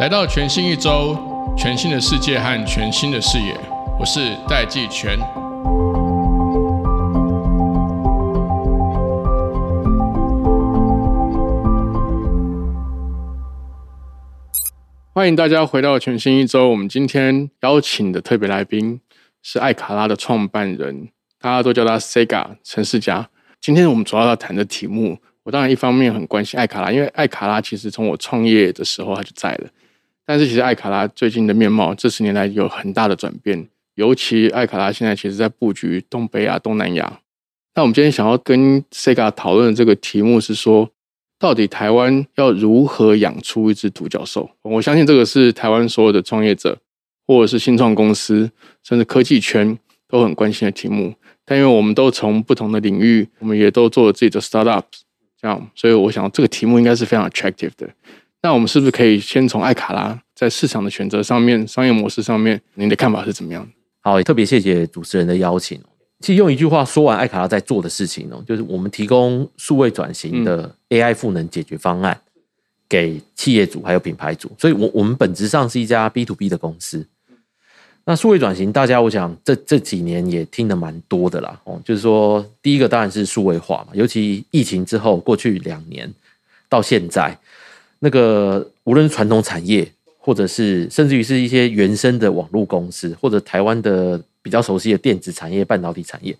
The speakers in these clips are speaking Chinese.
来到全新一周，全新的世界和全新的视野，我是戴季全。欢迎大家回到全新一周。我们今天邀请的特别来宾是艾卡拉的创办人，大家都叫他 Sega 陈世佳。今天我们主要要谈的题目，我当然一方面很关心艾卡拉，因为艾卡拉其实从我创业的时候他就在了。但是其实艾卡拉最近的面貌这十年来有很大的转变，尤其艾卡拉现在其实在布局东北亚、东南亚。那我们今天想要跟 Sega 讨论的这个题目是说。到底台湾要如何养出一只独角兽？我相信这个是台湾所有的创业者，或者是新创公司，甚至科技圈都很关心的题目。但因为我们都从不同的领域，我们也都做了自己的 startups 这样，所以我想这个题目应该是非常 attractive 的。那我们是不是可以先从艾卡拉在市场的选择上面、商业模式上面，您的看法是怎么样的？好，也特别谢谢主持人的邀请。其实用一句话说完，艾卡拉在做的事情呢，就是我们提供数位转型的 AI 赋能解决方案给企业主还有品牌主，所以，我我们本质上是一家 B to B 的公司。那数位转型，大家我想这这几年也听得蛮多的啦。哦，就是说，第一个当然是数位化嘛，尤其疫情之后，过去两年到现在，那个无论传统产业，或者是甚至于是一些原生的网络公司，或者台湾的。比较熟悉的电子产业、半导体产业，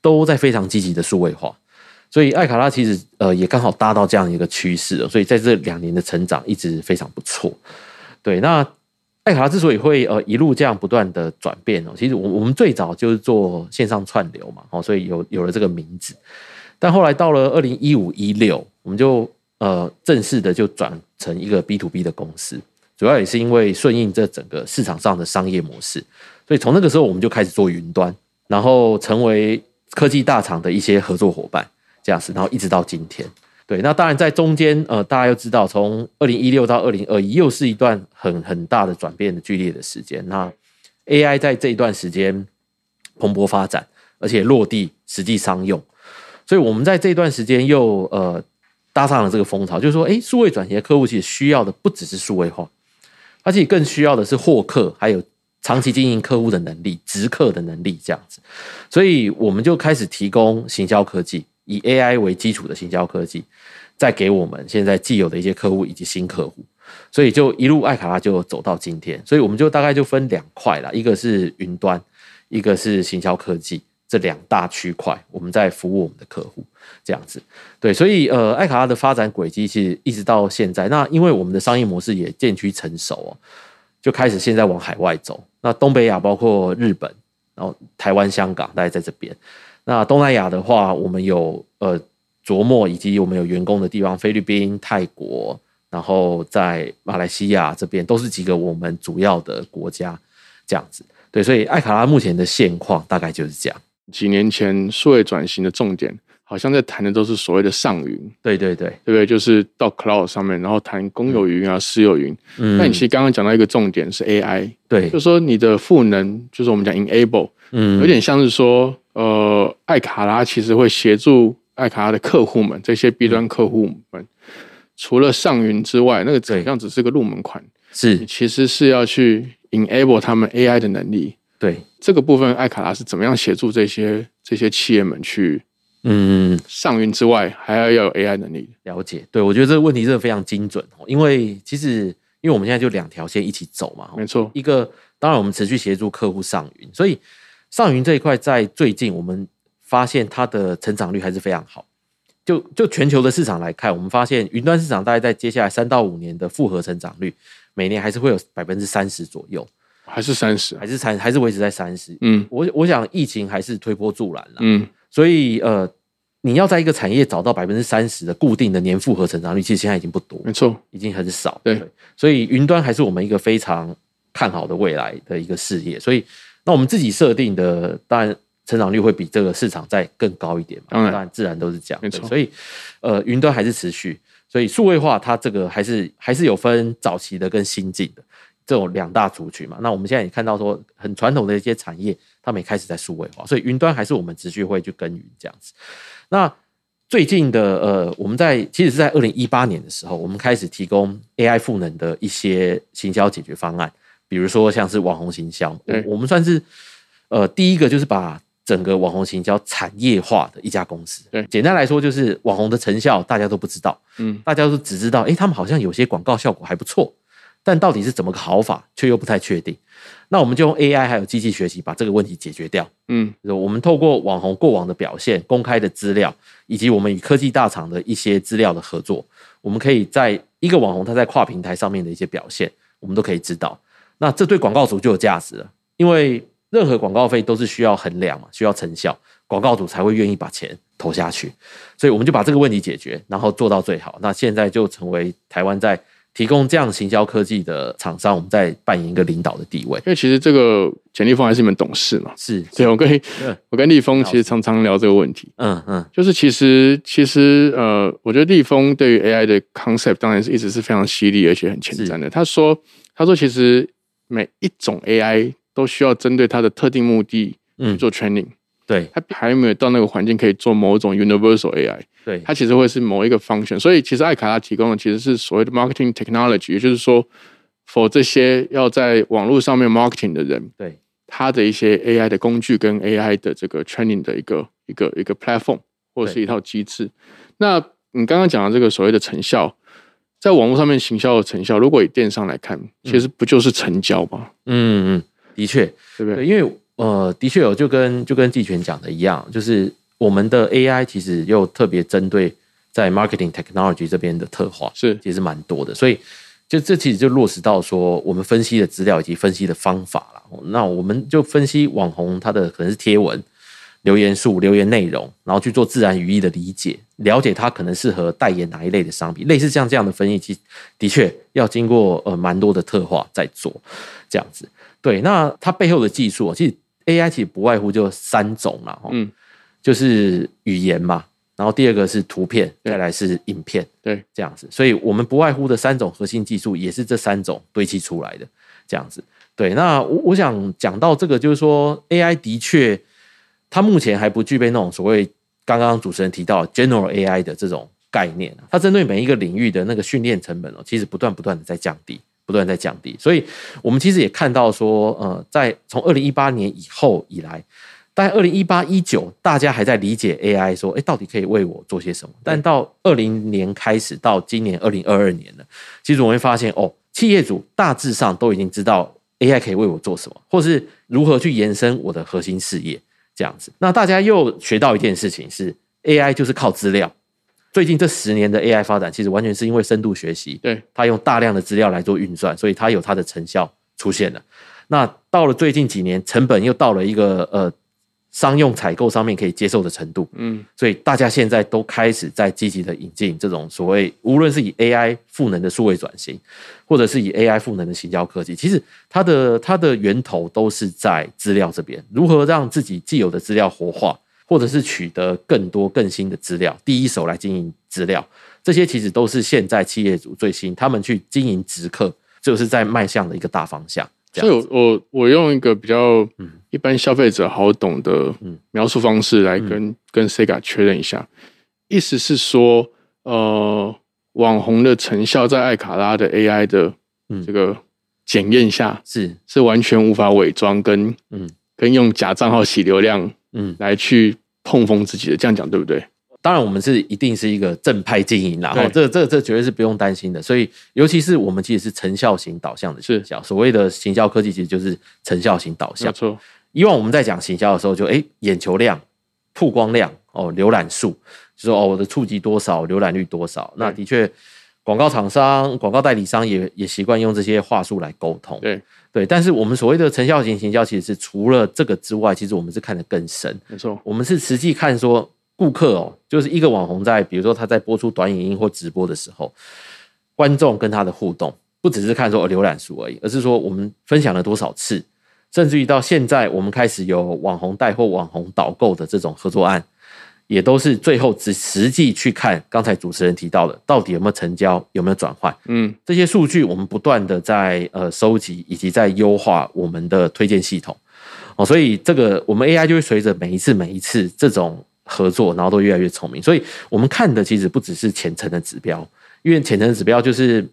都在非常积极的数位化，所以艾卡拉其实呃也刚好搭到这样一个趋势，所以在这两年的成长一直非常不错。对，那艾卡拉之所以会呃一路这样不断的转变哦，其实我我们最早就是做线上串流嘛，哦，所以有有了这个名字，但后来到了二零一五一六，我们就呃正式的就转成一个 B to B 的公司，主要也是因为顺应这整个市场上的商业模式。所以从那个时候我们就开始做云端，然后成为科技大厂的一些合作伙伴，这样子，然后一直到今天。对，那当然在中间，呃，大家要知道，从二零一六到二零二一，又是一段很很大的转变的剧烈的时间。那 AI 在这一段时间蓬勃发展，而且落地实际商用，所以我们在这段时间又呃搭上了这个风潮，就是说，哎，数位转型的客户其实需要的不只是数位化，而且更需要的是获客，还有。长期经营客户的能力、直客的能力，这样子，所以我们就开始提供行销科技，以 AI 为基础的行销科技，再给我们现在既有的一些客户以及新客户，所以就一路艾卡拉就走到今天。所以我们就大概就分两块了，一个是云端，一个是行销科技，这两大区块，我们在服务我们的客户，这样子。对，所以呃，艾卡拉的发展轨迹其实一直到现在，那因为我们的商业模式也渐趋成熟哦。就开始现在往海外走，那东北亚包括日本，然后台湾、香港，大概在这边。那东南亚的话，我们有呃琢磨，以及我们有员工的地方，菲律宾、泰国，然后在马来西亚这边，都是几个我们主要的国家，这样子。对，所以艾卡拉目前的现况大概就是这样。几年前数位转型的重点。好像在谈的都是所谓的上云，对对对，对不对？就是到 cloud 上面，然后谈公有云啊、私有云。嗯，那你其实刚刚讲到一个重点是 AI，对，就是说你的赋能，就是我们讲 enable，嗯，有点像是说，呃，艾卡拉其实会协助艾卡拉的客户们，这些 B 端客户们，除了上云之外，那个怎样只是个入门款，是，其实是要去 enable 他们 AI 的能力。对，这个部分艾卡拉是怎么样协助这些这些企业们去？嗯，上云之外还要要有 AI 能力了解。对我觉得这个问题真的非常精准哦，因为其实因为我们现在就两条线一起走嘛，没错。一个当然我们持续协助客户上云，所以上云这一块在最近我们发现它的成长率还是非常好。就就全球的市场来看，我们发现云端市场大概在接下来三到五年的复合成长率，每年还是会有百分之三十左右，还是三十，还是三，还是维持在三十。嗯，我我想疫情还是推波助澜了。嗯。所以，呃，你要在一个产业找到百分之三十的固定的年复合成长率，其实现在已经不多，没错，已经很少。对，所以云端还是我们一个非常看好的未来的一个事业。所以，那我们自己设定的，当然成长率会比这个市场再更高一点嘛。当然，自然都是这样。没错。所以，呃，云端还是持续。所以，数位化它这个还是还是有分早期的跟新进的这种两大族群嘛。那我们现在也看到说，很传统的一些产业。他们也开始在数位化，所以云端还是我们持续会去耕耘这样子。那最近的呃，我们在其实是在二零一八年的时候，我们开始提供 AI 赋能的一些行销解决方案，比如说像是网红行销，我对我们算是呃第一个就是把整个网红行销产业化的一家公司。对简单来说就是网红的成效大家都不知道，嗯，大家都只知道，哎，他们好像有些广告效果还不错，但到底是怎么个好法，却又不太确定。那我们就用 AI 还有机器学习把这个问题解决掉。嗯我们透过网红过往的表现、公开的资料，以及我们与科技大厂的一些资料的合作，我们可以在一个网红他在跨平台上面的一些表现，我们都可以知道。那这对广告主就有价值了，因为任何广告费都是需要衡量嘛，需要成效，广告主才会愿意把钱投下去。所以我们就把这个问题解决，然后做到最好。那现在就成为台湾在提供这样行销科技的厂商，我们在扮演一个领导的地位。因为其实这个简立峰还是你们董事嘛，是，对我跟嗯我跟立峰其实常常聊这个问题，嗯嗯，就是其实其实呃，我觉得立峰对于 AI 的 concept 当然是一直是非常犀利而且很前瞻的。他说他说其实每一种 AI 都需要针对它的特定目的去嗯做 training，、对。它还没有到那个环境可以做某种 universal AI。对，它其实会是某一个 function，所以其实艾卡拉提供的其实是所谓的 marketing technology，也就是说，for 这些要在网络上面 marketing 的人，对。他的一些 AI 的工具跟 AI 的这个 training 的一个一个一个 platform 或者是一套机制。那你刚刚讲的这个所谓的成效，在网络上面行销的成效，如果以电商来看，其实不就是成交吗？嗯嗯，的确，对不对？对，因为呃，的确有就跟就跟季全讲的一样，就是我们的 AI 其实又特别针对在 marketing technology 这边的特化，是其实蛮多的，所以就这其实就落实到说我们分析的资料以及分析的方法了。那我们就分析网红他的可能是贴文。留言数、留言内容，然后去做自然语义的理解，了解他可能适合代言哪一类的商品，类似像这样的分析，其实的确要经过呃蛮多的特化在做这样子。对，那它背后的技术，其实 AI 其实不外乎就三种啦，嗯，就是语言嘛，然后第二个是图片，对再来是影片，对，这样子。所以我们不外乎的三种核心技术，也是这三种堆砌出来的这样子。对，那我我想讲到这个，就是说 AI 的确，它目前还不具备那种所谓刚刚主持人提到 general AI 的这种概念它针对每一个领域的那个训练成本哦，其实不断不断的在降低。不断在降低，所以我们其实也看到说，呃，在从二零一八年以后以来，大概二零一八一九，大家还在理解 AI，说，哎，到底可以为我做些什么？但到二零年开始到今年二零二二年了，其实我会发现，哦，企业主大致上都已经知道 AI 可以为我做什么，或是如何去延伸我的核心事业这样子。那大家又学到一件事情是，AI 就是靠资料。最近这十年的 AI 发展，其实完全是因为深度学习，对，它用大量的资料来做运算，所以它有它的成效出现了。那到了最近几年，成本又到了一个呃商用采购上面可以接受的程度，嗯，所以大家现在都开始在积极的引进这种所谓，无论是以 AI 赋能的数位转型，或者是以 AI 赋能的行销科技，其实它的它的源头都是在资料这边，如何让自己既有的资料活化，或者是取得更多更新的资料，第一手来经营资料，这些其实都是现在企业主最新他们去经营直客，就是在迈向的一个大方向。这所以我我用一个比较嗯一般消费者好懂的嗯。描述方式来跟、跟 Sega 确认一下，意思是说，呃，网红的成效在艾卡拉的 AI 的嗯。这个检验下，是。是完全无法伪装跟嗯。跟用假账号洗流量嗯，来去碰风自己的，这样讲对不对？当然我们是一定是一个正派经营啦，对。哈，这这这绝对是不用担心的。所以，尤其是我们其实是成效型导向的行销，所谓的行销科技其实就是成效型导向。没错，以往我们在讲行销的时候就，诶眼球量、曝光量、哦浏览数，就说哦我的触及多少，浏览率多少。那的确，广告厂商、广告代理商也也习惯用这些话术来沟通。对，对，但是我们所谓的成效型行销，其实是除了这个之外，其实我们是看得更深。没错，我们是实际看说顾客哦，就是一个网红在，比如说他在播出短影音或直播的时候，观众跟他的互动，不只是看说哦浏览数而已，而是说我们分享了多少次，甚至于到现在我们开始有网红带货网红导购的这种合作案，也都是最后只实际去看刚才主持人提到的，到底有没有成交，有没有转换。嗯，这些数据我们不断的在呃收集，以及在优化我们的推荐系统哦，所以这个我们 AI 就会随着每一次每一次这种合作，然后都越来越聪明。所以我们看的其实不只是浅层的指标，因为浅层的指标就是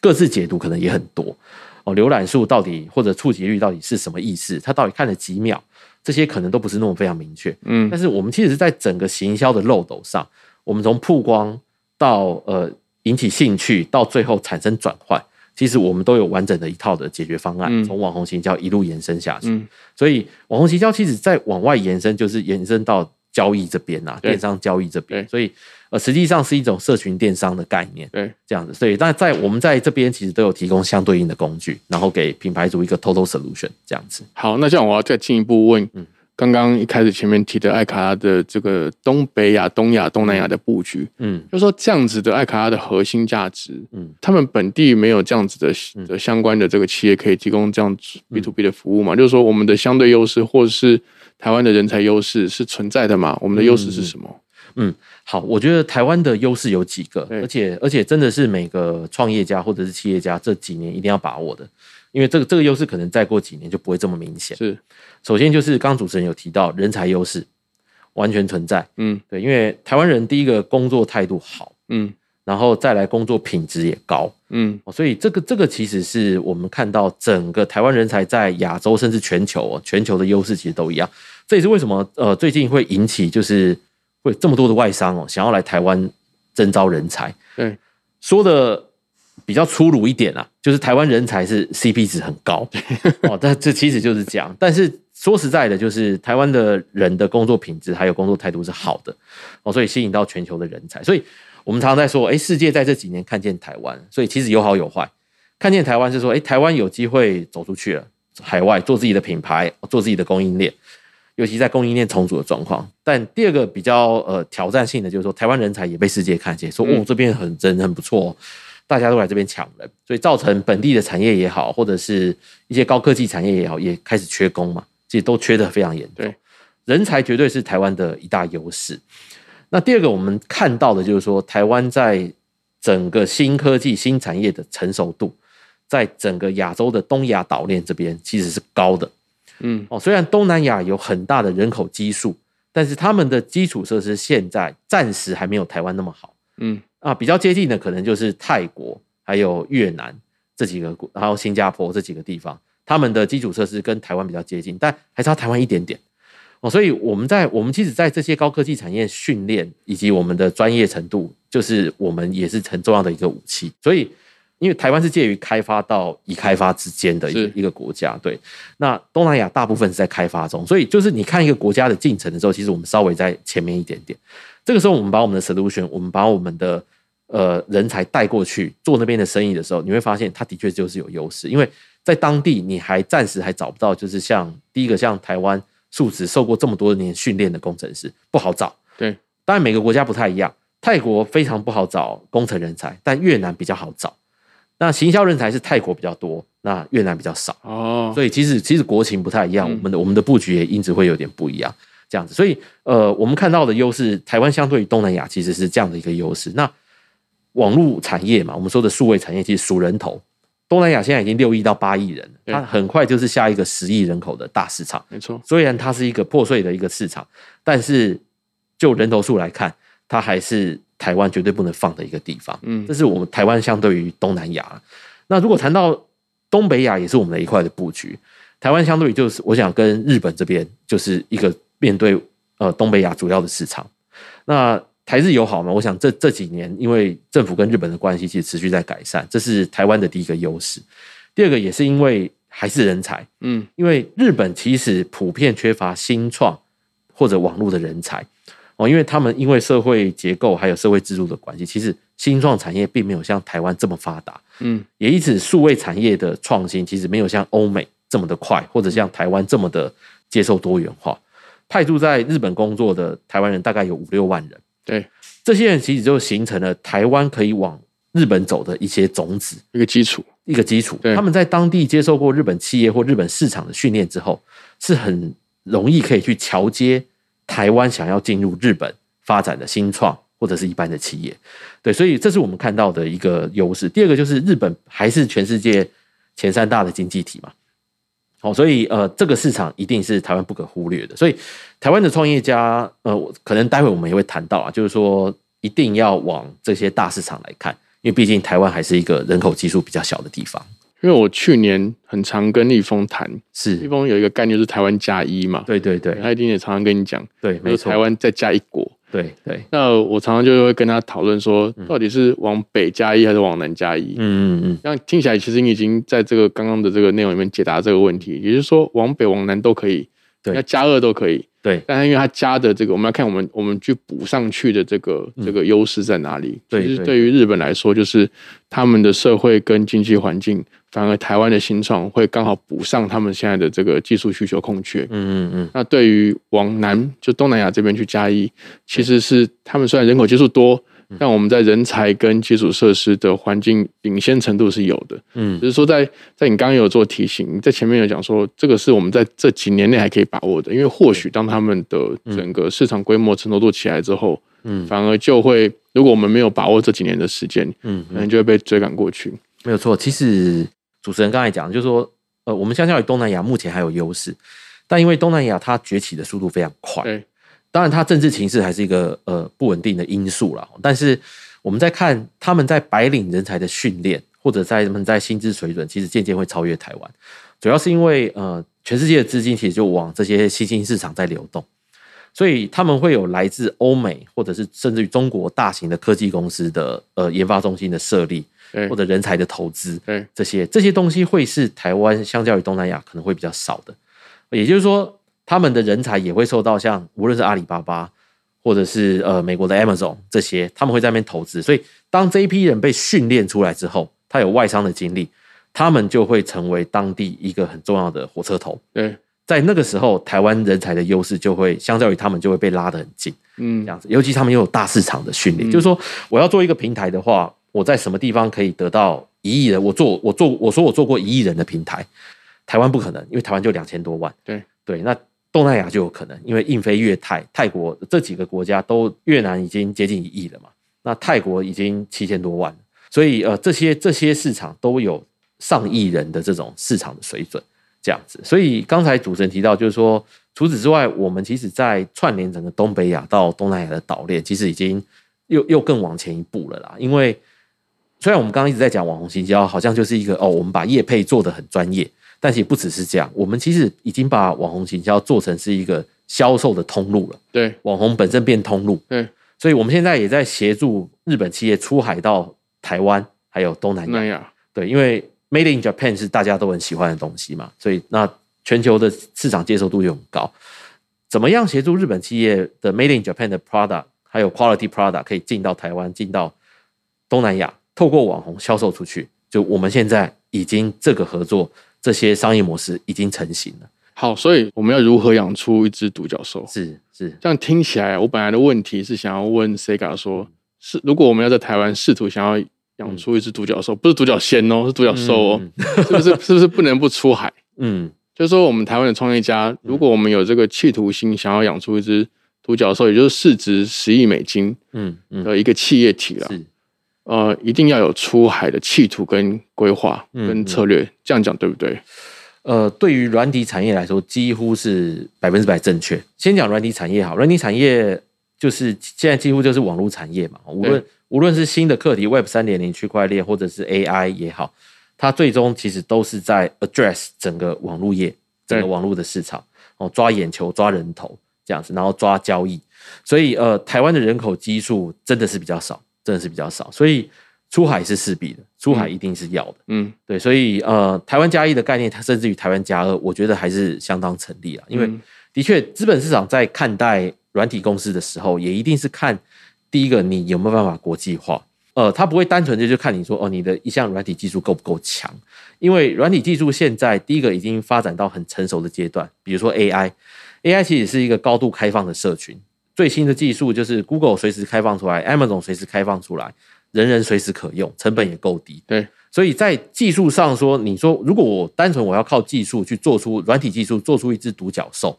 各自解读可能也很多哦。浏览数到底或者触及率到底是什么意思？它到底看了几秒？这些可能都不是那么非常明确。嗯但是我们其实是在整个行销的漏斗上，我们从曝光到呃引起兴趣，到最后产生转换，其实我们都有完整的一套的解决方案，嗯从网红行销一路延伸下去。嗯所以网红行销其实在往外延伸，就是延伸到交易这边啊，电商交易这边。所以呃，实际上是一种社群电商的概念。对，这样子，所以但在我们在这边其实都有提供相对应的工具，然后给品牌主一个 total solution 这样子。好，那这样我要再进一步问，嗯刚刚一开始前面提的艾卡拉的这个东北亚、东亚、东南亚的布局，嗯就说这样子的艾卡拉的核心价值，嗯，他们本地没有这样子的嗯的相关的这个企业可以提供这样子 B to B 的服务嘛？就是说我们的相对优势或者是台湾的人才优势是存在的嘛？我们的优势是什么？嗯好，我觉得台湾的优势有几个，而且而且真的是每个创业家或者是企业家这几年一定要把握的，因为这个这个优势可能再过几年就不会这么明显。是，首先就是刚刚主持人有提到人才优势完全存在，嗯对，因为台湾人第一个工作态度好，嗯然后再来工作品质也高，嗯哦所以这个这个其实是我们看到整个台湾人才在亚洲甚至全球哦全球的优势其实都一样。这也是为什么呃最近会引起就是会这么多的外商哦想要来台湾征招人才。对，说的比较粗鲁一点啊，就是台湾人才是 CP 值很高哦，但这其实就是这样。但是说实在的，就是台湾的人的工作品质还有工作态度是好的哦，所以吸引到全球的人才。所以我们常常在说，哎，世界在这几年看见台湾，所以其实有好有坏。看见台湾是说，哎，台湾有机会走出去了，海外做自己的品牌，做自己的供应链，尤其在供应链重组的状况。但第二个比较呃挑战性的就是说，台湾人才也被世界看见，说嗯哦这边很真很不错、哦，大家都来这边抢人，所以造成本地的产业也好，或者是一些高科技产业也好，也开始缺工嘛，其实都缺得非常严重对。人才绝对是台湾的一大优势。那第二个我们看到的就是说，台湾在整个新科技、新产业的成熟度，在整个亚洲的东亚岛链这边其实是高的。嗯哦，虽然东南亚有很大的人口基数，但是他们的基础设施现在暂时还没有台湾那么好嗯啊。比较接近的可能就是泰国、还有越南这几个国，还有新加坡这几个地方，他们的基础设施跟台湾比较接近，但还差台湾一点点。哦，所以我们在我们其实在这些高科技产业训练以及我们的专业程度，就是我们也是很重要的一个武器。所以，因为台湾是介于开发到已开发之间的一个一个国家，对。那东南亚大部分是在开发中，所以就是你看一个国家的进程的时候，其实我们稍微在前面一点点。这个时候，我们把我们的 solution，我们把我们的呃人才带过去做那边的生意的时候，你会发现它的确就是有优势，因为在当地你还暂时还找不到，就是像第一个像台湾素质受过这么多年训练的工程师不好找。对，当然每个国家不太一样，泰国非常不好找工程人才，但越南比较好找。那行销人才是泰国比较多，那越南比较少。哦，所以其实其实国情不太一样，嗯我们的我们的布局也因此会有点不一样，这样子。所以呃，我们看到的优势，台湾相对于东南亚其实是这样的一个优势。那网络产业嘛，我们说的数位产业其实数人头，东南亚现在已经六亿到八亿人它很快就是下一个十亿人口的大市场。没错，虽然它是一个破碎的一个市场，但是就人头数来看，它还是台湾绝对不能放的一个地方。嗯这是我们台湾相对于东南亚。那如果谈到东北亚，也是我们的一块的布局。台湾相对于就是，我想跟日本这边就是一个面对呃东北亚主要的市场。那台日友好嘛，我想这这几年因为政府跟日本的关系其实持续在改善，这是台湾的第一个优势。第二个也是因为还是人才，嗯。因为日本其实普遍缺乏新创或者网络的人才。哦，因为他们因为社会结构还有社会制度的关系，其实新创产业并没有像台湾这么发达，嗯。也因此数位产业的创新其实没有像欧美这么的快，或者像台湾这么的接受多元化。派驻在日本工作的台湾人大概有五六万人，对，这些人其实就形成了台湾可以往日本走的一些种子。一个基础，一个基础。他们在当地接受过日本企业或日本市场的训练之后，是很容易可以去桥接台湾想要进入日本发展的新创或者是一般的企业。对，所以这是我们看到的一个优势。第二个就是日本还是全世界前三大的经济体嘛。哦，所以呃，这个市场一定是台湾不可忽略的。所以台湾的创业家，呃，可能待会我们也会谈到啊，就是说一定要往这些大市场来看，因为毕竟台湾还是一个人口基数比较小的地方。因为我去年很常跟立峰谈，是立，峰有一个概念就是台湾加一嘛，对对对他一定也常常跟你讲，对，没错，台湾再加一国。对对，那我常常就会跟他讨论说，到底是往北加一还是往南加一？嗯嗯嗯，那听起来，其实你已经在这个刚刚的这个内容里面解答这个问题，也就是说，往北往南都可以，对要加二都可以。对但是因为它加的这个，我们要看我们我们去补上去的这个这个优势在哪里。嗯对对其实对于日本来说，就是他们的社会跟经济环境，反而台湾的新创会刚好补上他们现在的这个技术需求空缺。嗯嗯嗯，那对于往南就东南亚这边去加一，其实是他们虽然人口基数多，嗯但我们在人才跟基础设施的环境领先程度是有的。嗯只是说在在你刚刚有做提醒，在前面有讲说，这个是我们在这几年内还可以把握的，因为或许当他们的整个市场规模成熟度起来之后，嗯反而就会，如果我们没有把握这几年的时间，嗯可能就会被追赶过去。没有错。其实主持人刚才讲，就是说，呃，我们相较于东南亚目前还有优势，但因为东南亚它崛起的速度非常快，对，当然它政治情势还是一个呃不稳定的因素啦。但是我们在看他们在白领人才的训练，或者在他们在薪资水准，其实渐渐会超越台湾。主要是因为呃，全世界的资金其实就往这些新兴市场在流动，所以他们会有来自欧美或者是甚至于中国大型的科技公司的呃研发中心的设立，对或，者人才的投资，对，这些这些东西会是台湾相较于东南亚可能会比较少的，也就是说，他们的人才也会受到像无论是阿里巴巴或者是呃美国的 Amazon 这些，他们会在那边投资，所以当这一批人被训练出来之后，他有外商的经历，他们就会成为当地一个很重要的火车头。对，在那个时候，台湾人才的优势就会相较于他们就会被拉得很近。嗯这，样子，尤其他们又有大市场的训练，嗯就是说我要做一个平台的话，我在什么地方可以得到一亿人？我做我做我说我做过一亿人的平台，台湾不可能，因为台湾就两千多万。对对，那东南亚就有可能，因为印非越泰泰国这几个国家都越南已经接近一亿了嘛，那泰国已经七千多万，所以呃这些这些市场都有上亿人的这种市场的水准。这样子，所以刚才主持人提到，就是说，除此之外，我们其实在串联整个东北亚到东南亚的岛链，其实已经又又更往前一步了啦。因为虽然我们刚刚一直在讲网红行销，好像就是一个哦，我们把业配做得很专业，但是也不只是这样，我们其实已经把网红行销做成是一个销售的通路了，对，网红本身变通路，对，所以我们现在也在协助日本企业出海到台湾还有东南亚。东南亚，对，因为 Made in Japan 是大家都很喜欢的东西嘛，所以那全球的市场接受度又很高。怎么样协助日本企业的 Made in Japan 的 product 还有 quality product 可以进到台湾、进到东南亚，透过网红销售出去？就我们现在已经这个合作这些商业模式已经成型了。好，所以我们要如何养出一只独角兽？是是，这样听起来，我本来的问题是想要问 Sega 说，是如果我们要在台湾试图想要养出一只独角兽，不是独角仙哦，是独角兽哦，是不是？是不是不能不出海？嗯，就是说，我们台湾的创业家，如果我们有这个企图心，想要养出一只独角兽，也就是市值十亿美金嗯嗯的一个企业体了，是呃，一定要有出海的企图跟规划嗯跟策略，这样讲对不对？呃，对于软体产业来说，几乎是百分之百正确。先讲软体产业好，软体产业就是现在几乎就是网络产业嘛，无论无论是新的课题 Web 三点零区块链，或者是 AI 也好，它最终其实都是在 address 整个网络业、整个网络的市场哦，抓眼球、抓人头这样子，然后抓交易。所以呃，台湾的人口基数真的是比较少，真的是比较少，所以出海是势必的，出海一定是要的。嗯，对，所以呃，台湾加一的概念，它甚至于台湾加二，我觉得还是相当成立啊。因为嗯的确，资本市场在看待软体公司的时候，也一定是看第一个你有没有办法国际化。呃，它不会单纯的就看你说哦，你的一项软体技术够不够强？因为软体技术现在第一个已经发展到很成熟的阶段，比如说 AI，AI 其实是一个高度开放的社群，最新的技术就是 Google 随时开放出来，Amazon 随时开放出来，人人随时可用，成本也够低。对，所以在技术上说，你说如果我单纯我要靠技术去做出软体技术，做出一只独角兽，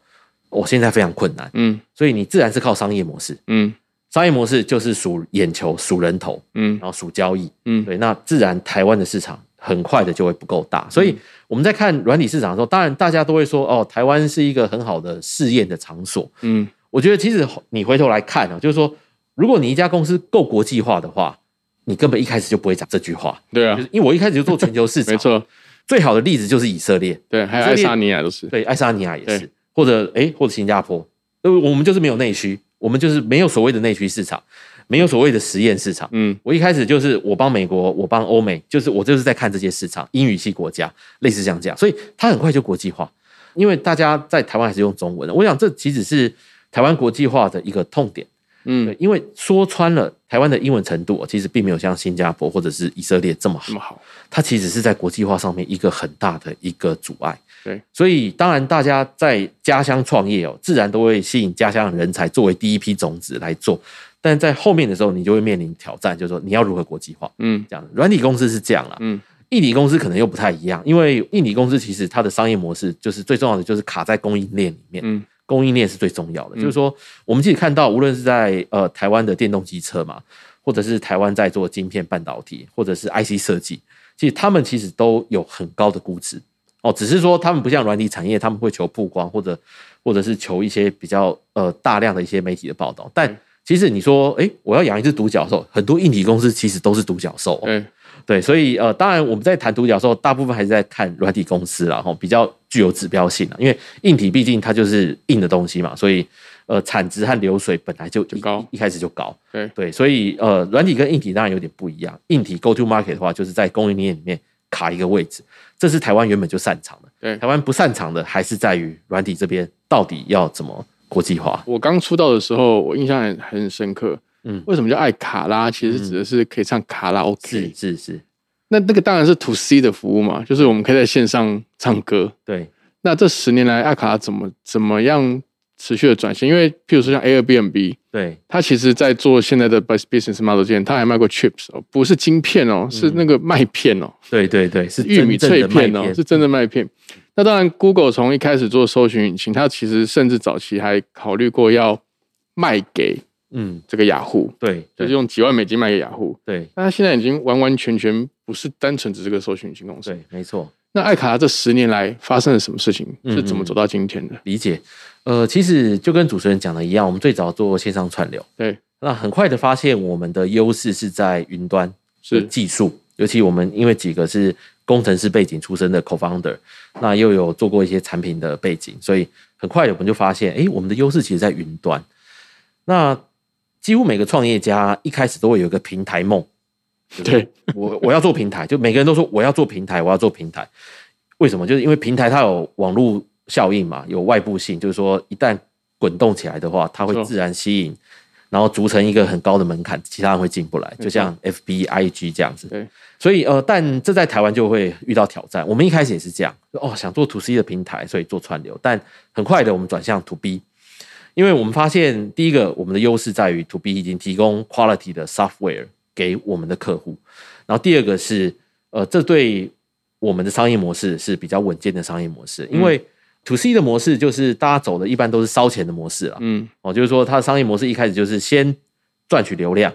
我现在非常困难。嗯所以你自然是靠商业模式，嗯商业模式就是数眼球、数人头，嗯然后数交易。嗯，对，那自然台湾的市场很快的就会不够大。所以我们在看软体市场的时候，当然大家都会说，哦，台湾是一个很好的试验的场所。嗯，我觉得其实你回头来看啊，就是说，如果你一家公司够国际化的话，你根本一开始就不会讲这句话。对啊就，是因为我一开始就做全球市场，没。错，最好的例子就是以色列，对，还有爱沙尼亚都是，对，爱沙尼亚也是，或者诶，或者新加坡，呃，我们就是没有内需，我们就是没有所谓的内需市场，没有所谓的实验市场。嗯，我一开始就是我帮美国，我帮欧美，就是我就是在看这些市场，英语系国家，类似像这样，所以它很快就国际化，因为大家在台湾还是用中文的。我想这其实是台湾国际化的一个痛点。嗯，，因为说穿了，台湾的英文程度其实并没有像新加坡或者是以色列这么好。这，么好，它其实是在国际化上面一个很大的一个阻碍。对，所以当然大家在家乡创业哦，自然都会吸引家乡的人才作为第一批种子来做，但在后面的时候，你就会面临挑战，就是说你要如何国际化。嗯。这样，软体公司是这样啦，嗯，印尼公司可能又不太一样，因为印尼公司其实它的商业模式就是最重要的就是卡在供应链里面，嗯，供应链是最重要的。嗯就是说，我们自己看到，无论是在呃台湾的电动机车嘛，或者是台湾在做晶片半导体，或者是 IC 设计，其实他们其实都有很高的估值哦，只是说他们不像软体产业，他们会求曝光，或者或者是求一些比较呃大量的一些媒体的报道，但。其实你说，哎，我要养一只独角兽，很多硬体公司其实都是独角兽、哦。对，对，所以呃，当然我们在谈独角兽，大部分还是在看软体公司啦，吼，比较具有指标性啊。因为硬体毕竟它就是硬的东西嘛，所以呃，产值和流水本来就就高一开始就高。对对，所以呃，软体跟硬体当然有点不一样。硬体 go to market 的话，就是在供应链里面卡一个位置，这是台湾原本就擅长的。对台湾不擅长的还是在于软体这边到底要怎么国际化。我刚出道的时候，我印象很很深刻。嗯为什么叫爱卡拉？其实指的是可以唱卡拉 OK。是是是，那那个当然是 to C 的服务嘛，就是我们可以在线上唱歌。对那这十年来，爱卡拉怎么怎么样持续的转型？因为譬如说像 Airbnb，对它其实在做现在的 business model 之前，它还卖过 chips 哦，不是晶片哦，是那个麦片哦，对对对，是玉米脆片哦，是真的麦片。那当然，Google 从一开始做搜寻引擎，它其实甚至早期还考虑过要卖给嗯，这个雅虎，对对就是用几万美金卖给雅虎。对但它现在已经完完全全不是单纯只是个搜寻引擎公司。对，没错。那爱卡拉这十年来发生了什么事情？嗯是怎么走到今天的？理解。呃，其实就跟主持人讲的一样，我们最早做线上串流，对，那很快的发现我们的优势是在云端是技术，尤其我们因为几个是工程师背景出身的 co-founder，那又有做过一些产品的背景，所以很快的我们就发现，哎，我们的优势其实在云端。那几乎每个创业家一开始都会有一个平台梦，对，我我要做平台，就每个人都说我要做平台，我要做平台。为什么？就是因为平台它有网络效应嘛，有外部性，就是说一旦滚动起来的话，它会自然吸引，然后组成一个很高的门槛，其他人会进不来，就像 FB、IG 这样子。对，所以呃，但这在台湾就会遇到挑战。我们一开始也是这样，哦，想做 To C 的平台，所以做串流，但很快的我们转向 To B，因为我们发现第一个我们的优势在于 To B 已经提供 quality 的 software 给我们的客户，然后第二个是呃，这对我们的商业模式是比较稳健的商业模式，因为 To C 的模式就是大家走的一般都是烧钱的模式了。嗯，哦，就是说它的商业模式一开始就是先赚取流量，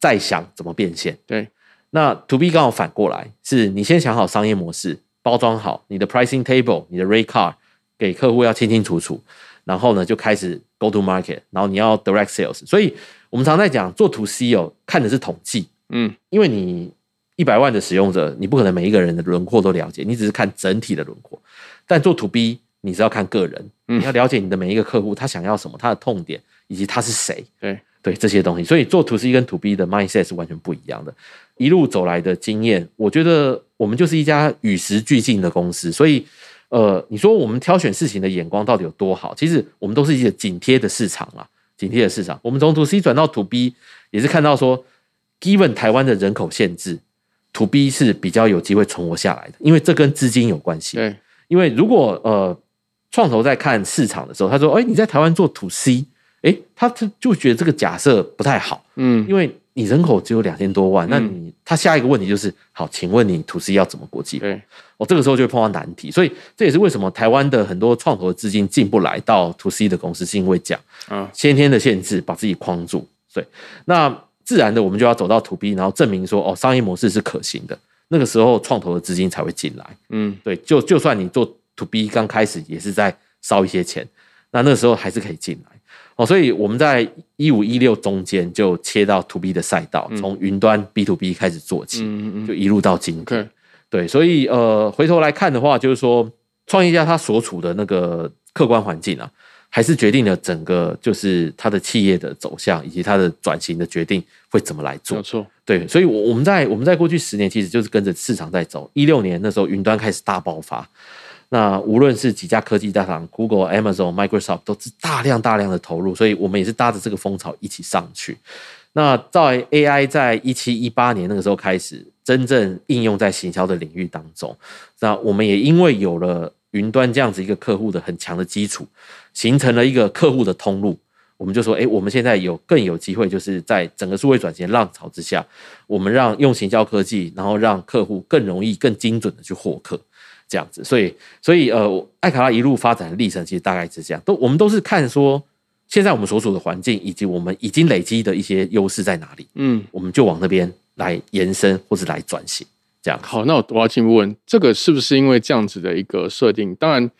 再想怎么变现。对，那 To B 刚好反过来，是你先想好商业模式，包装好你的 pricing table、你的 rate card，给客户要清清楚楚，然后呢就开始 go to market，然后你要 direct sales。所以我们常在讲做 To C 哦，看的是统计，嗯，因为你一百万的使用者，你不可能每一个人的轮廓都了解，你只是看整体的轮廓。但做 To B，你是要看个人，嗯你要了解你的每一个客户他想要什么，他的痛点以及他是谁。对，对这些东西，所以做 To C 跟 To B 的 mindset 是完全不一样的。一路走来的经验，我觉得我们就是一家与时俱进的公司。所以，呃，你说我们挑选事情的眼光到底有多好？其实我们都是一个紧贴的市场啊，紧贴的市场。我们从 To C 转到 To B，也是看到说，given 台湾的人口限制，To B 是比较有机会存活下来的，因为这跟资金有关系。对，因为如果呃创投在看市场的时候，他说：“哎，你在台湾做 To C，哎，他他就觉得这个假设不太好，嗯，因为你人口只有两千多万，那嗯你他下一个问题就是：好，请问你 To C 要怎么国际化？对，哦，这个时候就会碰到难题，所以这也是为什么台湾的很多创投的资金进不来到 To C 的公司，是因为讲啊，先天的限制把自己框住。对，那自然的我们就要走到 To B，然后证明说哦，商业模式是可行的。那个时候创投的资金才会进来。嗯，对，就就算你做 to B 刚开始也是在烧一些钱，那那时候还是可以进来哦。所以我们在一五一六中间就切到 to B 的赛道，从云端 B to B 开始做起，嗯嗯就一路到今天。对，所以呃，回头来看的话，就是说创业家他所处的那个客观环境啊，还是决定了整个就是他的企业的走向以及他的转型的决定会怎么来做没。错，对，所以，我我们在我们在过去十年，其实就是跟着市场在走。一六年那时候，云端开始大爆发，那无论是几家科技大厂，Google、Amazon、Microsoft 都是大量大量的投入，所以我们也是搭着这个风潮一起上去。那在 AI 在一七一八年那个时候开始真正应用在行销的领域当中，那我们也因为有了云端这样子一个客户的很强的基础，形成了一个客户的通路。我们就说，哎，我们现在有更有机会，就是在整个数位转型浪潮之下，我们让用行销科技，然后让客户更容易、更精准的去获客，这样子。所以，所以呃，艾卡拉一路发展的历程其实大概是这样，都我们都是看说，现在我们所处的环境以及我们已经累积的一些优势在哪里，嗯，我们就往那边来延伸或者来转型，这样。好，那我我要进一步问，这个是不是因为这样子的一个设定？当然，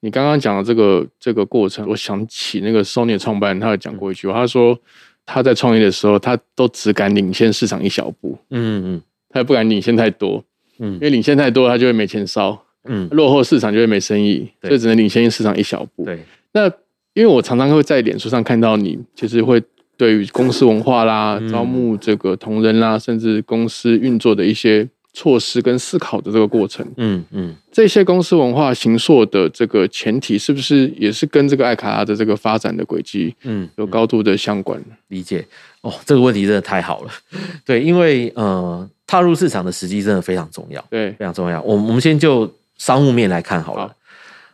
你刚刚讲的这个这个过程，我想起那个 Sony 的创办人，他有讲过一句话，他说他在创业的时候，他都只敢领先市场一小步，嗯他也不敢领先太多，嗯因为领先太多，他就会没钱烧；嗯。落后市场就会没生意，对。所以只能领先市场一小步。嗯，对，那因为我常常会在脸书上看到你，其实会对于公司文化啦、嗯。招募这个同仁啦，甚至公司运作的一些措施跟思考的这个过程，嗯嗯。这些公司文化形塑的这个前提，是不是也是跟这个艾卡拉的这个发展的轨迹嗯，有高度的相关？理解。哦，这个问题真的太好了。对，因为呃，踏入市场的时机真的非常重要，对，非常重要。我我们先就商务面来看好了。好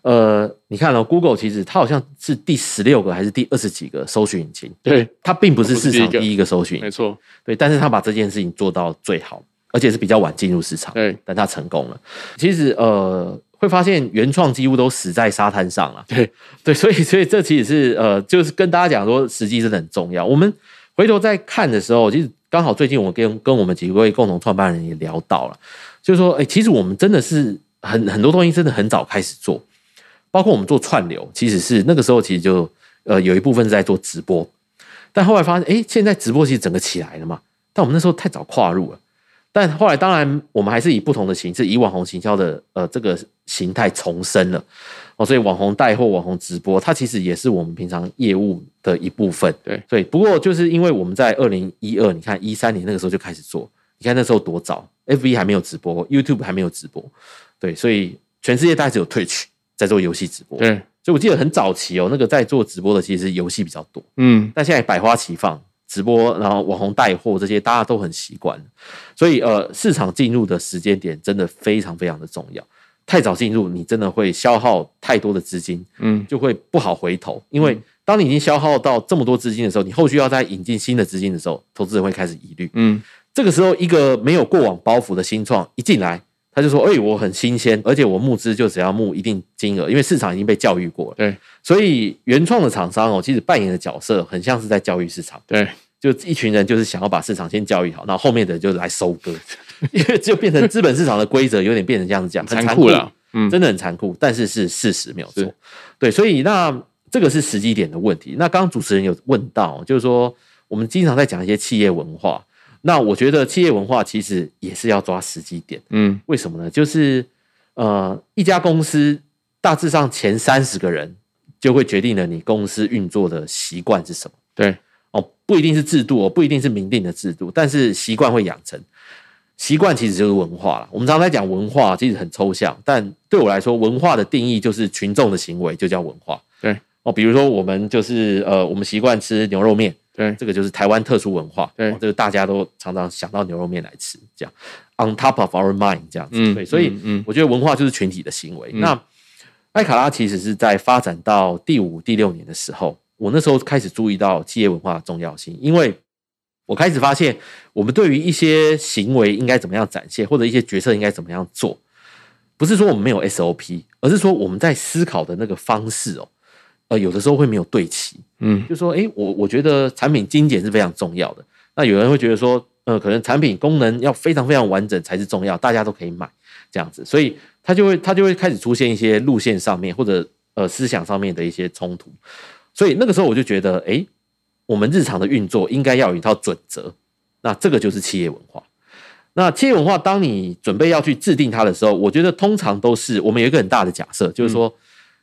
呃，你看哦，Google 其实它好像是第十六个还是第二十几个搜寻引擎，对，它并不是市场第一个搜寻，没错，对，但是它把这件事情做到最好，而且是比较晚进入市场，对，但它成功了。其实呃，会发现原创几乎都死在沙滩上了。对，对，所以所以这其实是呃，就是跟大家讲说，时机真的很重要。我们回头再看的时候，其实刚好最近我跟跟我们几位共同创办人也聊到了，就是说，哎，其实我们真的是很很多东西真的很早开始做，包括我们做串流，其实是那个时候其实就呃有一部分是在做直播，但后来发现，哎，现在直播其实整个起来了嘛，但我们那时候太早跨入了。但后来，当然我们还是以不同的形式，以网红行销的呃这个形态重生了哦，所以网红带货、网红直播，它其实也是我们平常业务的一部分。对所以，不过就是因为我们在二零一二，你看一三年那个时候就开始做，你看那时候多早，FB 还没有直播，YouTube 还没有直播，对，所以全世界大概只有 Twitch 在做游戏直播。，对，所以我记得很早期哦，那个在做直播的其实游戏比较多。嗯，但现在百花齐放，直播然后网红带货这些大家都很习惯，所以呃市场进入的时间点真的非常非常的重要。太早进入，你真的会消耗太多的资金，嗯，就会不好回头。因为当你已经消耗到这么多资金的时候，你后续要再引进新的资金的时候，投资人会开始疑虑。嗯，这个时候，一个没有过往包袱的新创一进来，他就说：“哎、我很新鲜，而且我募资就只要募一定金额，因为市场已经被教育过了。”对，所以原创的厂商哦，其实扮演的角色很像是在教育市场。对，就一群人就是想要把市场先教育好，然后后面的就来收割，因为就变成资本市场的规则有点变成这样子讲，很残酷了，嗯，真的很残酷，但是是事实没有错是。对，所以那这个是时机点的问题。那刚刚主持人有问到，就是说我们经常在讲一些企业文化，那我觉得企业文化其实也是要抓时机点。嗯，为什么呢？就是呃，一家公司大致上前三十个人就会决定了你公司运作的习惯是什么。对，哦，不一定是制度哦，不一定是明定的制度，但是习惯会养成。习惯其实就是文化了。我们常常在讲文化，其实很抽象，但对我来说，文化的定义就是群众的行为，就叫文化。对，哦，比如说我们就是呃，我们习惯吃牛肉面，对，这个就是台湾特殊文化。对哦这个大家都常常想到牛肉面来吃，这样 on top of our mind 这样子。嗯对，所以嗯嗯我觉得文化就是群体的行为。嗯那艾卡拉其实是在发展到第五、第六年的时候，我那时候开始注意到企业文化的重要性，因为我开始发现，我们对于一些行为应该怎么样展现，或者一些决策应该怎么样做，不是说我们没有 SOP，而是说我们在思考的那个方式哦，呃，有的时候会没有对齐。嗯，就说，诶，我我觉得产品精简是非常重要的。那有人会觉得说，呃，可能产品功能要非常非常完整才是重要，大家都可以买这样子，所以他就会他就会开始出现一些路线上面或者呃思想上面的一些冲突。所以那个时候我就觉得，哎，我们日常的运作应该要有一套准则，那这个就是企业文化。那企业文化，当你准备要去制定它的时候，我觉得通常都是我们有一个很大的假设，就是说，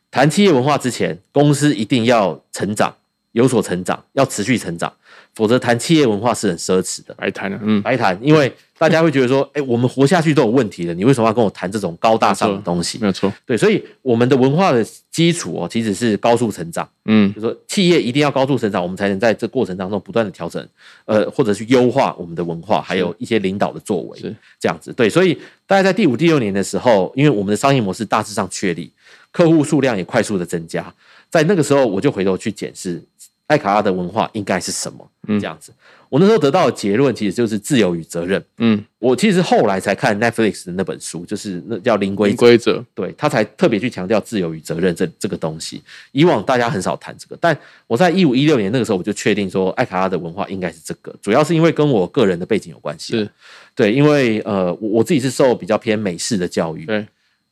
谈企业文化之前，公司一定要成长，有所成长，要持续成长。否则谈企业文化是很奢侈的，白谈了，嗯，白谈，因为大家会觉得说，哎，我们活下去都有问题了，你为什么要跟我谈这种高大上的东西？没有错，对，所以我们的文化的基础哦，其实是高速成长，嗯，就说企业一定要高速成长，我们才能在这过程当中不断的调整，呃，或者去优化我们的文化，还有一些领导的作为，是。这样子，对，所以大概在第五、第六年的时候，因为我们的商业模式大致上确立，客户数量也快速的增加，在那个时候，我就回头去检视艾卡拉的文化应该是什么，这样子。我那时候得到的结论其实就是自由与责任。嗯，我其实后来才看 Netflix 的那本书，就是那叫《零规规则》，对他才特别去强调自由与责任这这个东西。以往大家很少谈这个，但我在一五一六年那个时候我就确定说，艾卡拉的文化应该是这个，主要是因为跟我个人的背景有关系。是，对，因为呃，我我自己是受比较偏美式的教育，对，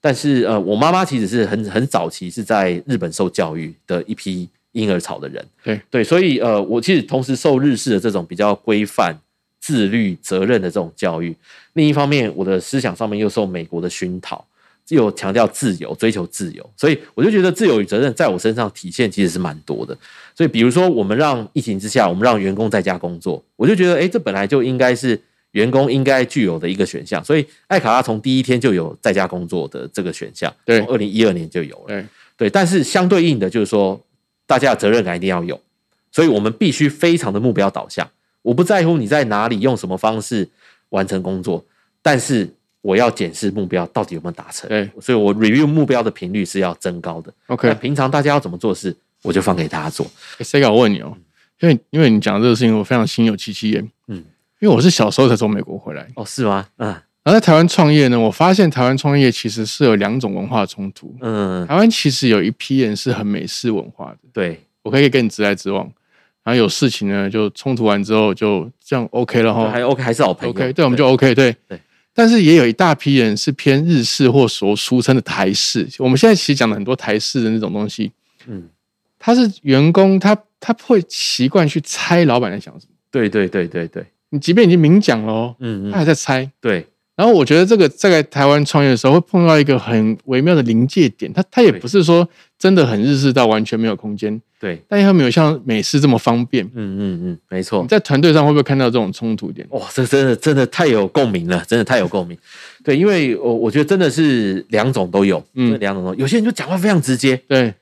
但是呃，我妈妈其实是很很早期是在日本受教育的一批婴儿潮的人。对对，所以呃，我其实同时受日式的这种比较规范。自律、责任的这种教育，另一方面，我的思想上面又受美国的熏陶，又强调自由、追求自由，所以我就觉得自由与责任在我身上体现其实是蛮多的。所以，比如说，我们让疫情之下，我们让员工在家工作，我就觉得，哎，这本来就应该是员工应该具有的一个选项。所以，艾卡拉从第一天就有在家工作的这个选项，对，二零一二年就有了，对对。但是相对应的，就是说，大家的责任感一定要有，所以我们必须非常的目标导向。我不在乎你在哪里用什么方式完成工作，但是我要检视目标到底有没有达成。对，所以我 review 目标的频率是要增高的。OK，平常大家要怎么做事，我就放给大家做。谁敢问你哦？因为因为你讲这个事情，我非常心有戚戚焉。嗯，因为我是小时候才从美国回来。哦，是吗？嗯。然后在台湾创业呢，我发现台湾创业其实是有两种文化冲突。嗯，台湾其实有一批人是很美式文化的。对，我可以跟你直来直往。然后有事情呢，就冲突完之后就这样 OK 了哈，还 OK 还是好朋友，OK，对，我们就 OK，对对。但是也有一大批人是偏日式或所俗称的台式。我们现在其实讲了很多台式的那种东西，嗯，他是员工，他他会习惯去猜老板在想什么。对对对对对，你即便已经明讲了，嗯嗯，他还在猜。对。然后我觉得这个在台湾创业的时候会碰到一个很微妙的临界点，他他也不是说真的很日式到完全没有空间，对，但又没有像美式这么方便，嗯嗯嗯，没错。你在团队上会不会看到这种冲突点？哇，这真的真的太有共鸣了，真的太有共鸣。对，因为我我觉得真的是两种都有，嗯，两种都有。有些人就讲话非常直接，对，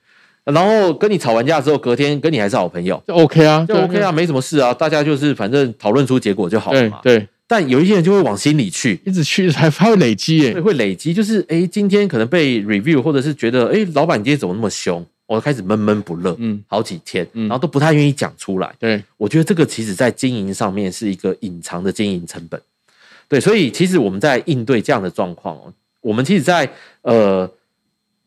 然后跟你吵完架之后，隔天跟你还是好朋友，就 OK 啊，就 OK 啊，没什么事啊，大家就是反正讨论出结果就好了嘛，对。但有一些人就会往心里去，一直去，还还会累积耶，会累积。就是哎，今天可能被 review，或者是觉得哎，老板今天怎么那么凶，我开始闷闷不乐，嗯，好几天，然后都不太愿意讲出来。对，我觉得这个其实在经营上面是一个隐藏的经营成本。对，所以其实我们在应对这样的状况哦，我们其实，在呃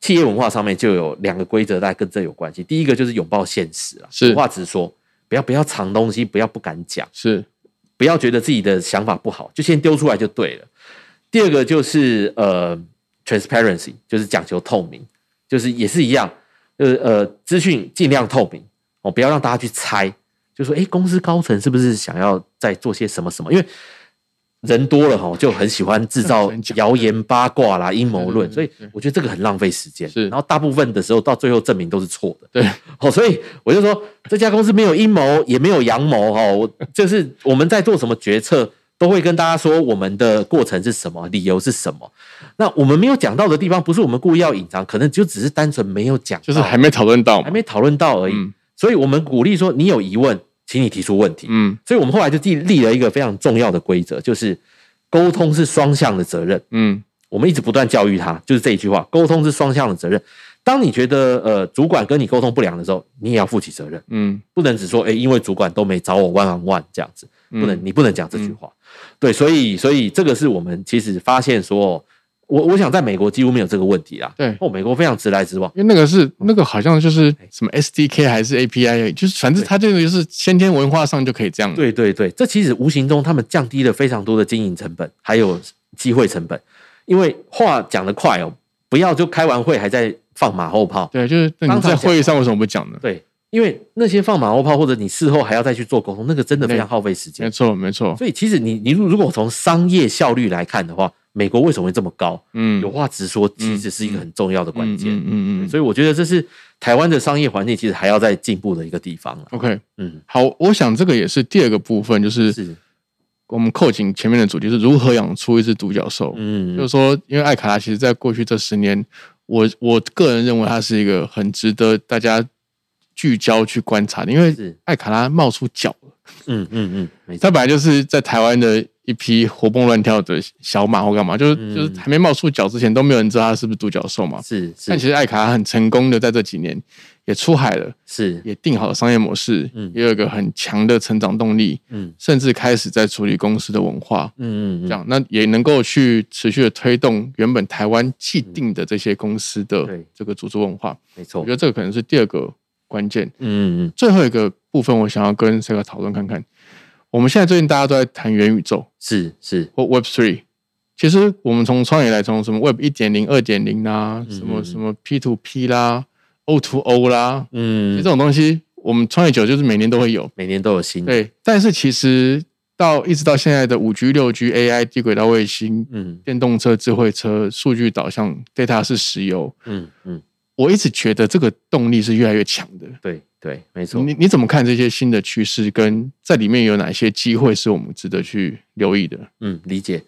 企业文化上面就有两个规则，大家跟这有关系。第一个就是拥抱现实啊，实话直说，不要不要藏东西，不要不敢讲，是。不要觉得自己的想法不好，就先丢出来就对了。第二个就是呃，transparency，就是讲求透明，就是也是一样，呃呃，资讯尽量透明哦，不要让大家去猜，就说哎，公司高层是不是想要再做些什么什么？因为人多了哈，就很喜欢制造 谣言、八卦啦、阴谋论，所以我觉得这个很浪费时间。是，然后大部分的时候到最后证明都是错的。对，哦，所以我就说这家公司没有阴谋，也没有阳谋哈。我就是我们在做什么决策，都会跟大家说我们的过程是什么，理由是什么。那我们没有讲到的地方，不是我们故意要隐藏，可能就只是单纯没有讲，就是还没讨论到，还没讨论到而已。所以我们鼓励说，你有疑问。请你提出问题。嗯，所以我们后来就立立了一个非常重要的规则，就是沟通是双向的责任。嗯，我们一直不断教育他，就是这一句话：沟通是双向的责任。当你觉得呃主管跟你沟通不良的时候，你也要负起责任。嗯，不能只说哎，因为主管都没找我 one on one 这样子，不能你不能讲这句话。对，所以所以这个是我们其实发现说，我我想在美国几乎没有这个问题啦。对哦，美国非常直来直往。因为那个是那个好像就是什么 SDK 还是 API，就是反正它这个就是先天文化上就可以这样。对对对，这其实无形中他们降低了非常多的经营成本，还有机会成本。因为话讲得快哦，不要就开完会还在放马后炮。对，就是那你在会议上为什么不讲呢？对，因为那些放马后炮，或者你事后还要再去做沟通，那个真的非常耗费时间没。错，没错。所以其实你你如如果从商业效率来看的话，美国为什么会这么高？嗯，有话直说，其实是一个很重要的关键。嗯嗯嗯所以我觉得这是台湾的商业环境其实还要再进步的一个地方啊。OK，嗯，好，我想这个也是第二个部分，就是是，我们扣紧前面的主题是如何养出一只独角兽。嗯，就是说，因为艾卡拉其实在过去这十年，我我个人认为它是一个很值得大家聚焦去观察的，因为，艾卡拉冒出脚了，嗯嗯嗯，它本来就是在台湾的一匹活蹦乱跳的小马或干嘛，就是、嗯就是还没冒出脚之前都没有人知道它是不是独角兽嘛。是是但其实艾卡很成功的在这几年也出海了，是，也定好了商业模式，嗯也有一个很强的成长动力，嗯甚至开始在处理公司的文化，嗯嗯嗯，这样那也能够去持续的推动原本台湾既定的这些公司的这个组织文化。没错我觉，得这个可能是第二个关键。嗯嗯最后一个部分，我想要跟 Sega 讨论看看。我们现在最近大家都在谈元宇宙。是是，或 Web Three，其实我们从创业来，从什么 Web 一点零、二点零啦，嗯什么什么 P to P 啦、O to O 啦，嗯。这，种东西，我们创业久就是每年都会有。每年都有新，对，但是其实到一直到现在的五 G、六 G、AI、低轨道卫星、嗯。电动车、智慧车、数据导向、data 是石油，嗯嗯，我一直觉得这个动力是越来越强的。对对，没错。你你怎么看这些新的趋势？跟在里面有哪些机会是我们值得去留意的？嗯，理解。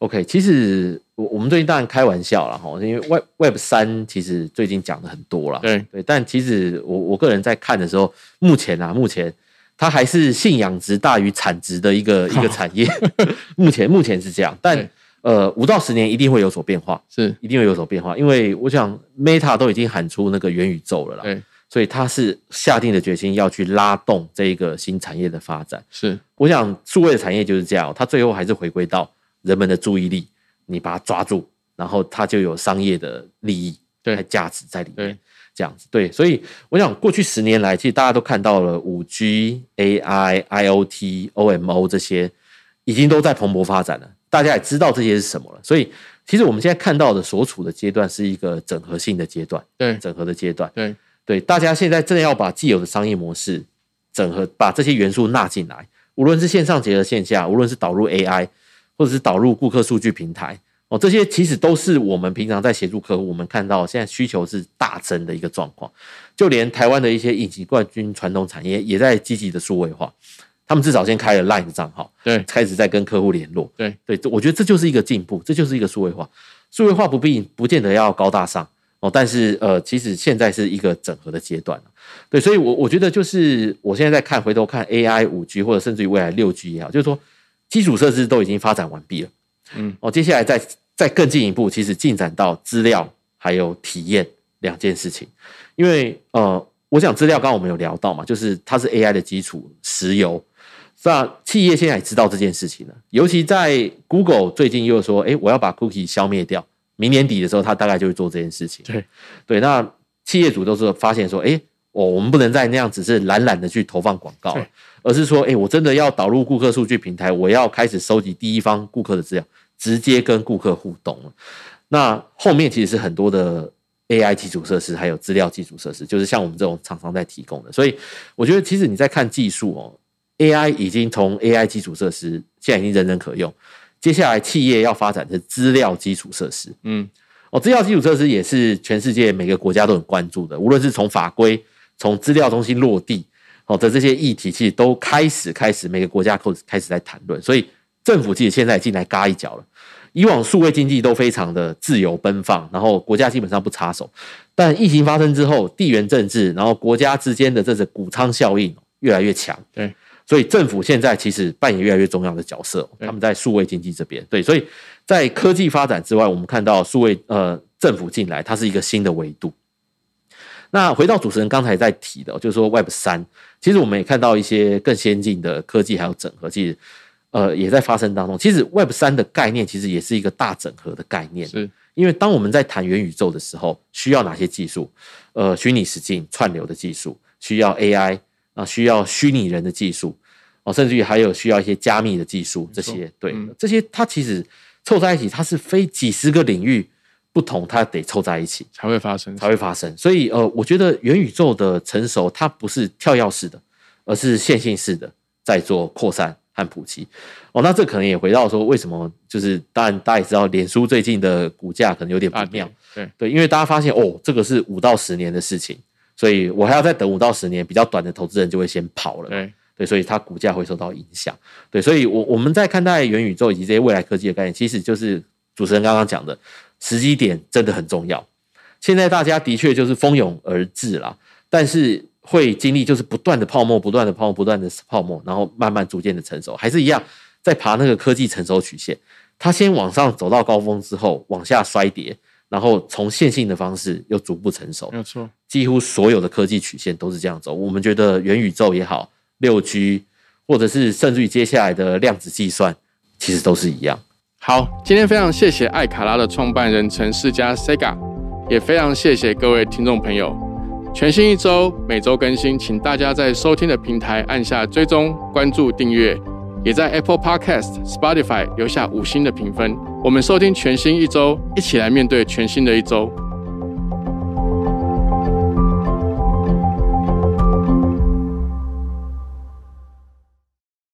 OK，其实我我们最近当然开玩笑了哈，因为 Web Web 三其实最近讲的很多了，对对，但其实我我个人在看的时候，目前啊，目前它还是信仰值大于产值的一个一个产业，目前目前是这样，但呃，五到十年一定会有所变化，是一定会有所变化，因为我想 Meta 都已经喊出那个元宇宙了啦，对，所以他是下定了决心要去拉动这一个新产业的发展。是我想数位的产业就是这样，它最后还是回归到人们的注意力，你把它抓住，然后它就有商业的利益、对价值在里面。这样子，对，所以我想过去十年来，其实大家都看到了五 G、AI、IoT、OMO 这些已经都在蓬勃发展了，大家也知道这些是什么了。所以，其实我们现在看到的所处的阶段是一个整合性的阶段，对整合的阶段。对对，大家现在真的要把既有的商业模式整合，把这些元素纳进来，无论是线上结合线下，无论是导入 AI，或者是导入顾客数据平台，哦，这些其实都是我们平常在协助客户，我们看到现在需求是大增的一个状况。就连台湾的一些隐形冠军传统产业也在积极的数位化，他们至少先开了 Line 的账号，对开始在跟客户联络。对对，我觉得这就是一个进步，这就是一个数位化。数位化不必不见得要高大上哦，但是呃，其实现在是一个整合的阶段对，所以我我觉得就是我现在在看，回头看 AI、五 G 或者甚至于未来六 G 也好，就是说基础设施都已经发展完毕了，嗯，哦，接下来再再更进一步，其实进展到资料还有体验两件事情，因为呃，我想资料刚刚我们有聊到嘛，就是它是 AI 的基础，石油。那企业现在也知道这件事情了，尤其在 Google 最近又说，哎，我要把 Cookie 消灭掉，明年底的时候，他大概就会做这件事情。对对，那企业主都是发现说，哎，我我们不能再那样只是懒懒的去投放广告了，而是说，哎，我真的要导入顾客数据平台，我要开始收集第一方顾客的资料，直接跟顾客互动了。那后面其实是很多的 AI 基础设施，还有资料基础设施，就是像我们这种厂商在提供的。所以我觉得，其实你在看技术哦，AI 已经从 AI 基础设施现在已经人人可用，接下来企业要发展的资料基础设施。嗯。哦，资料基础设施也是全世界每个国家都很关注的，无论是从法规、从资料中心落地哦的这些议题，其实都开始开始每个国家开始开始在谈论，所以政府其实现在进来嘎一脚了。以往数位经济都非常的自由奔放，然后国家基本上不插手，但疫情发生之后，地缘政治，然后国家之间的这种谷仓效应越来越强，对，所以政府现在其实扮演越来越重要的角色，他们在数位经济这边，对，所以在科技发展之外，我们看到数位呃政府进来，它是一个新的维度。那回到主持人刚才在提的，就是说 Web 三，其实我们也看到一些更先进的科技还有整合，其实呃也在发生当中。其实 Web 三的概念其实也是一个大整合的概念，是因为当我们在谈元宇宙的时候，需要哪些技术？呃，虚拟实境串流的技术，需要 AI 啊，需要虚拟人的技术哦，甚至于还有需要一些加密的技术，这些对这些它其实凑在一起，它是非几十个领域不同，它得凑在一起才会发生，才会发生。所以呃，我觉得元宇宙的成熟，它不是跳跃式的，而是线性式的在做扩散。和普及哦，那这可能也回到说，为什么就是当然大家也知道，脸书最近的股价可能有点不妙，对对，因为大家发现哦，这个是五到十年的事情，所以我还要再等五到十年，比较短的投资人就会先跑了，对对，所以它股价会受到影响，对，所以我我们在看待元宇宙以及这些未来科技的概念，其实就是主持人刚刚讲的时机点真的很重要。现在大家的确就是蜂拥而至啦，但是。会经历就是不断的泡沫，不断的泡沫，不断的泡沫，然后慢慢逐渐的成熟，还是一样在爬那个科技成熟曲线。它先往上走到高峰之后，往下衰跌，然后从线性的方式又逐步成熟。没有错，几乎所有的科技曲线都是这样走。我们觉得元宇宙也好，六 G，或者是甚至于接下来的量子计算，其实都是一样。好，今天非常谢谢艾卡拉的创办人陈世嘉 Sega，也非常谢谢各位听众朋友。全新一周，每周更新，请大家在收听的平台按下追踪、关注、订阅，也在 Apple Podcast、Spotify 留下五星的评分。我们收听全新一周，一起来面对全新的一周。